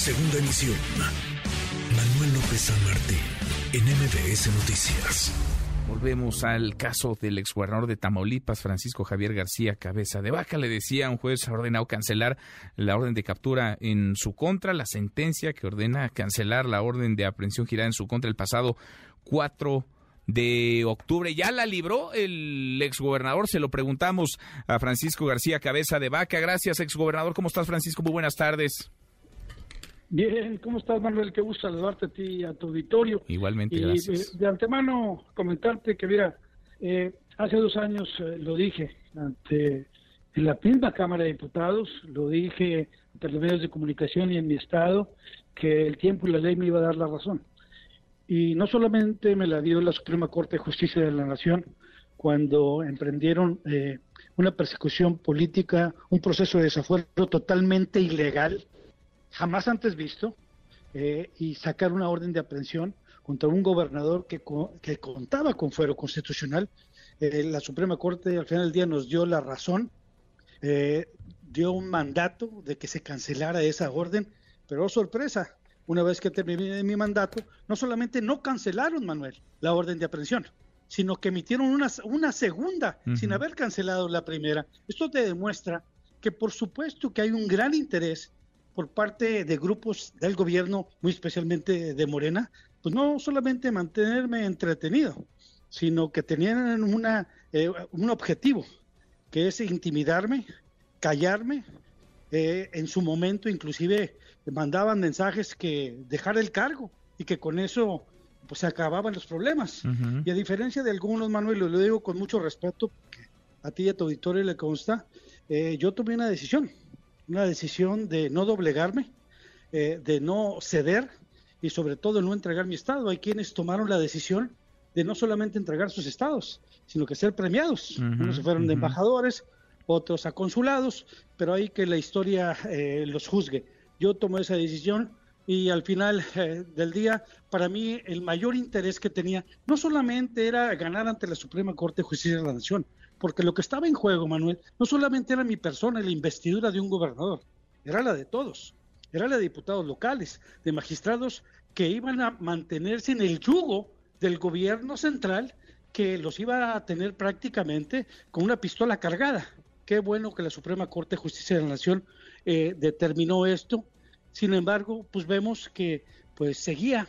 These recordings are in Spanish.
Segunda emisión. Manuel López San Martín, en MBS Noticias. Volvemos al caso del exgobernador de Tamaulipas, Francisco Javier García Cabeza de Vaca. Le decía, un juez ha ordenado cancelar la orden de captura en su contra, la sentencia que ordena cancelar la orden de aprehensión girada en su contra el pasado 4 de octubre. ¿Ya la libró el exgobernador? Se lo preguntamos a Francisco García Cabeza de Vaca. Gracias, exgobernador. ¿Cómo estás, Francisco? Muy buenas tardes. Bien, ¿cómo estás, Manuel? Qué gusto saludarte a ti y a tu auditorio. Igualmente, y gracias. De, antemano, comentarte que, mira, eh, hace dos años eh, lo dije ante en la misma Cámara de Diputados, lo dije ante los medios de comunicación y en mi estado, que el tiempo y la ley me iba a dar la razón. Y no solamente me la dio la Suprema Corte de Justicia de la Nación cuando emprendieron eh, una persecución política, un proceso de desafuero totalmente ilegal, jamás antes visto, eh, y sacar una orden de aprehensión contra un gobernador que, que contaba con fuero constitucional. Eh, la Suprema Corte al final del día nos dio la razón, eh, dio un mandato de que se cancelara esa orden, pero oh, sorpresa, una vez que terminé mi mandato, no solamente no cancelaron, Manuel, la orden de aprehensión, sino que emitieron una, una segunda sin haber cancelado la primera. Esto te demuestra que por supuesto que hay un gran interés por parte de grupos del gobierno, muy especialmente de Morena, pues no solamente mantenerme entretenido, sino que tenían una, eh, un objetivo, que es intimidarme, callarme. Eh, en su momento inclusive mandaban mensajes que dejara el cargo y que con eso pues se acababan los problemas. Y a diferencia de algunos, Manuel, lo digo con mucho respeto, porque a ti y a tu auditorio le consta, eh, yo tomé una decisión una decisión de no doblegarme, eh, de no ceder y sobre todo no entregar mi estado. Hay quienes tomaron la decisión de no solamente entregar sus estados, sino que ser premiados. Unos se fueron de embajadores, otros a consulados, pero hay que la historia eh, los juzgue. Yo tomé esa decisión y al final eh, del día, para mí el mayor interés que tenía no solamente era ganar ante la Suprema Corte de Justicia de la Nación, porque lo que estaba en juego, Manuel, no solamente era mi persona y la investidura de un gobernador, era la de todos, era la de diputados locales, de magistrados que iban a mantenerse en el yugo del gobierno central que los iba a tener prácticamente con una pistola cargada. Qué bueno que la Suprema Corte de Justicia de la Nación eh, determinó esto. Sin embargo, pues vemos que pues seguía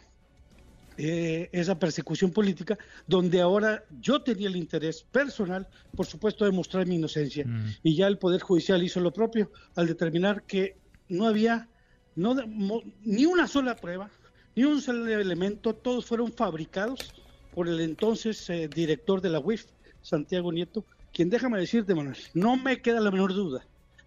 eh, esa persecución política, donde ahora yo tenía el interés personal, por supuesto, de mostrar mi inocencia. Mm. Y ya el Poder Judicial hizo lo propio al determinar que no había no, ni una sola prueba, ni un solo elemento, todos fueron fabricados por el entonces eh, director de la UIF, Santiago Nieto, quien déjame decirte, Manuel, no me queda la menor duda,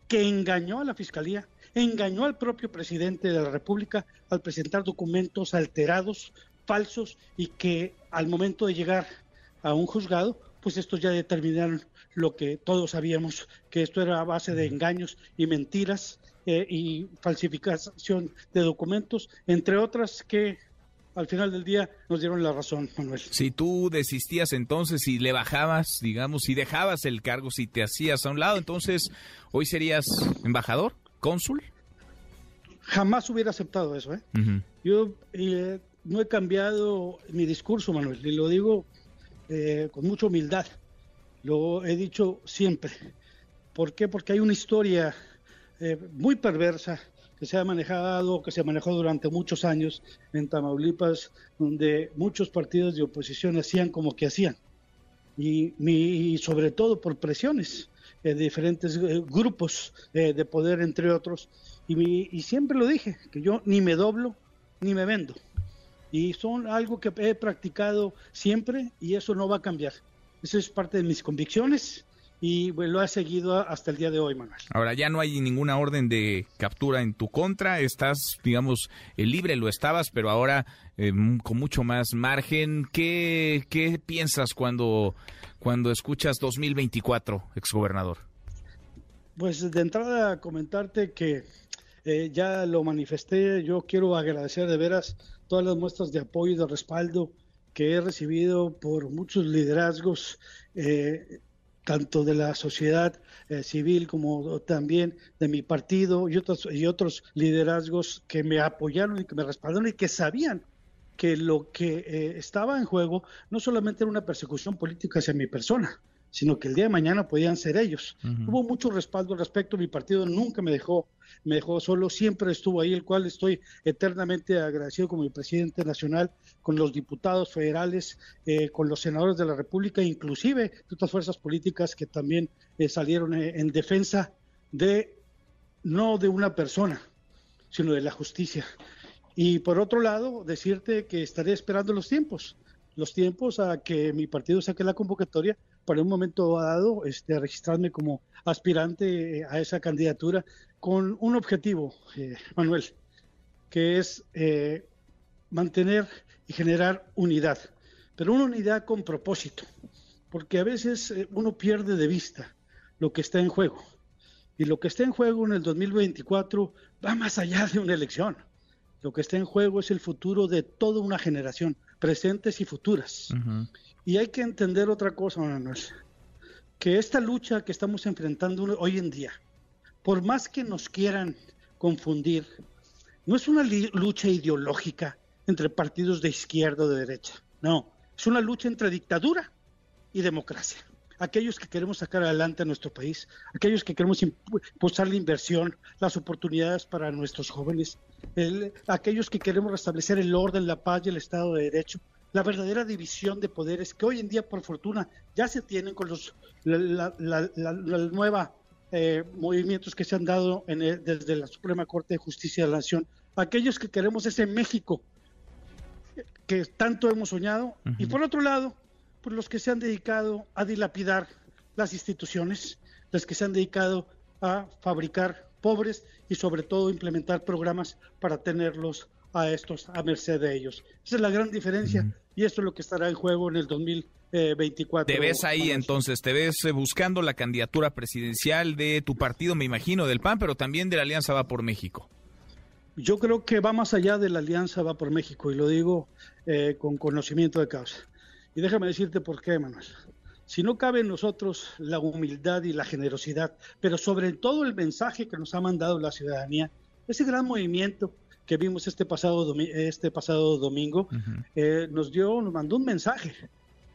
que engañó a la Fiscalía, engañó al propio presidente de la República al presentar documentos alterados falsos y que al momento de llegar a un juzgado, pues estos ya determinaron lo que todos sabíamos, que esto era a base de engaños y mentiras eh, y falsificación de documentos, entre otras que al final del día nos dieron la razón, Manuel. Si tú desistías entonces y le bajabas, digamos, si dejabas el cargo, si te hacías a un lado, entonces hoy serías embajador, cónsul. Jamás hubiera aceptado eso, ¿eh? Yo eh, no he cambiado mi discurso, Manuel, y lo digo eh, con mucha humildad. Lo he dicho siempre. ¿Por qué? Porque hay una historia eh, muy perversa que se ha manejado, que se manejó durante muchos años en Tamaulipas, donde muchos partidos de oposición hacían como que hacían. Y, sobre todo por presiones eh, de diferentes grupos de poder, entre otros. y siempre lo dije, que yo ni me doblo ni me vendo y son algo que he practicado siempre y eso no va a cambiar. Eso es parte de mis convicciones y lo ha seguido hasta el día de hoy, Manuel. Ahora ya no hay ninguna orden de captura en tu contra, estás, digamos, eh, libre, lo estabas, pero ahora eh, con mucho más margen. ¿Qué, qué piensas cuando, cuando escuchas 2024, exgobernador? Pues de entrada comentarte que eh, ya lo manifesté, yo quiero agradecer de veras todas las muestras de apoyo y de respaldo que he recibido por muchos liderazgos, eh, tanto de la sociedad eh, civil como también de mi partido y otros, y otros liderazgos que me apoyaron y que me respaldaron y que sabían que lo que eh, estaba en juego no solamente era una persecución política hacia mi persona, sino que el día de mañana podían ser ellos. Hubo mucho respaldo al respecto, mi partido nunca me dejó, me dejó solo, siempre estuvo ahí, el cual estoy eternamente agradecido con mi presidente nacional, con los diputados federales, eh, con los senadores de la República, inclusive de otras fuerzas políticas que también eh, salieron eh, en defensa de, no de una persona, sino de la justicia. Y por otro lado, decirte que estaré esperando los tiempos, los tiempos a que mi partido saque la convocatoria para un momento dado este, registrarme como aspirante eh, a esa candidatura con un objetivo, eh, Manuel, que es eh, mantener y generar unidad, pero una unidad con propósito, porque a veces uno pierde de vista lo que está en juego. Y lo que está en juego en el 2024 va más allá de una elección. Lo que está en juego es el futuro de toda una generación, presentes y futuras. Y hay que entender otra cosa, Manuel, que esta lucha que estamos enfrentando hoy en día, por más que nos quieran confundir, no es una lucha ideológica entre partidos de izquierda o de derecha, no, es una lucha entre dictadura y democracia. Aquellos que queremos sacar adelante a nuestro país, aquellos que queremos impulsar la inversión, las oportunidades para nuestros jóvenes, aquellos que queremos restablecer el orden, la paz y el Estado de Derecho, la verdadera división de poderes que hoy en día, por fortuna, ya se tienen con los la, nueva eh, movimientos que se han dado en desde la Suprema Corte de Justicia de la Nación. Aquellos que queremos ese México que tanto hemos soñado. Y por otro lado, pues los que se han dedicado a dilapidar las instituciones, los que se han dedicado a fabricar pobres y sobre todo implementar programas para tenerlos a estos a merced de ellos. Esa es la gran diferencia y esto es lo que estará en juego en el 2024. Te ves ahí entonces, te ves eh, buscando la candidatura presidencial de tu partido, me imagino, del PAN, pero también de la Alianza Va por México. Yo creo que va más allá de la Alianza Va por México y lo digo eh, con conocimiento de causa. Y déjame decirte por qué, Manuel. Si no cabe en nosotros la humildad y la generosidad, pero sobre todo el mensaje que nos ha mandado la ciudadanía, ese gran movimiento que vimos este pasado, este pasado domingo, eh, nos dio, nos mandó un mensaje.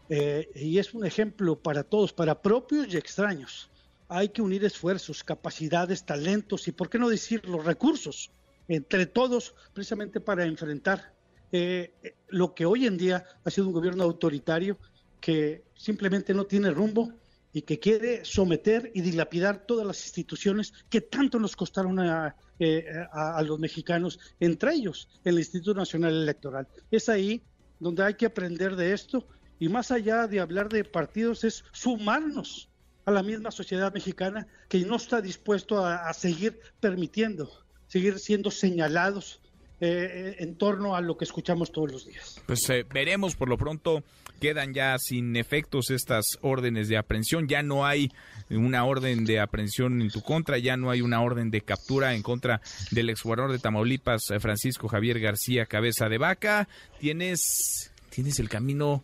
Eh, y es un ejemplo para todos, para propios y extraños. Hay que unir esfuerzos, capacidades, talentos y, ¿por qué no decir, los recursos entre todos, precisamente para enfrentar eh, lo que hoy en día ha sido un gobierno autoritario que simplemente no tiene rumbo y que quiere someter y dilapidar todas las instituciones que tanto nos costaron a, eh, a, los mexicanos, entre ellos el Instituto Nacional Electoral. Es ahí donde hay que aprender de esto y más allá de hablar de partidos es sumarnos a la misma sociedad mexicana que no está dispuesto a seguir permitiendo, seguir siendo señalados eh, en torno a lo que escuchamos todos los días. Pues eh, veremos, por lo pronto quedan ya sin efectos estas órdenes de aprehensión, ya no hay una orden de aprehensión en tu contra, ya no hay una orden de captura en contra del exgobernador de Tamaulipas, eh, Francisco Javier García Cabeza de Vaca, tienes, tienes el camino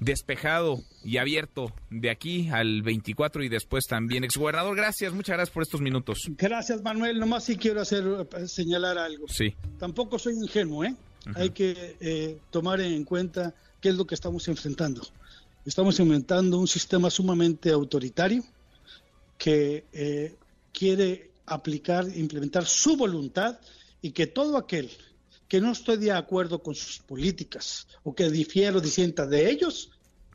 despejado y abierto de aquí al 24 y después también. Exgobernador, gracias, muchas gracias por estos minutos. Gracias, Manuel. Nomás sí quiero hacer eh, señalar algo. Sí. Tampoco soy ingenuo, ¿eh? Hay que eh, tomar en cuenta qué es lo que estamos enfrentando. Estamos enfrentando un sistema sumamente autoritario que eh, quiere aplicar, implementar su voluntad y que todo aquel que no estoy de acuerdo con sus políticas o que difiero, disienta de ellos,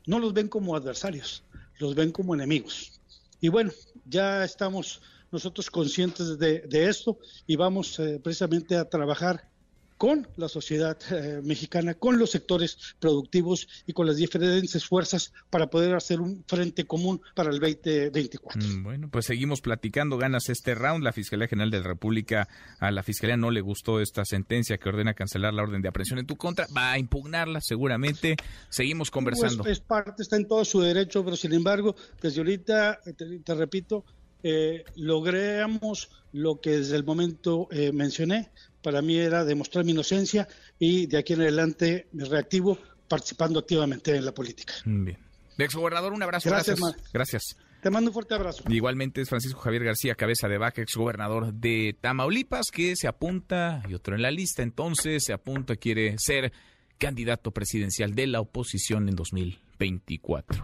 no los ven como adversarios, los ven como enemigos. Y bueno, ya estamos nosotros conscientes de, esto y vamos eh, precisamente a trabajar con la sociedad eh, mexicana, con los sectores productivos y con las diferentes fuerzas para poder hacer un frente común para el 2024. Mm, bueno, pues seguimos platicando, ganas este round. La Fiscalía General de la República, a la Fiscalía no le gustó esta sentencia que ordena cancelar la orden de aprehensión en tu contra, va a impugnarla seguramente. Seguimos conversando. Pues, es parte, está en todo su derecho, pero sin embargo, desde ahorita, te, repito, eh, logramos lo que desde el momento eh, mencioné, para mí era demostrar mi inocencia y de aquí en adelante me reactivo participando activamente en la política. Bien. Ex gobernador, un abrazo. Gracias. Gracias. Te mando un fuerte abrazo. Igualmente es Francisco Javier García Cabeza de Vaca, exgobernador de Tamaulipas, que se apunta, y otro en la lista entonces, se apunta, quiere ser candidato presidencial de la oposición en 2024.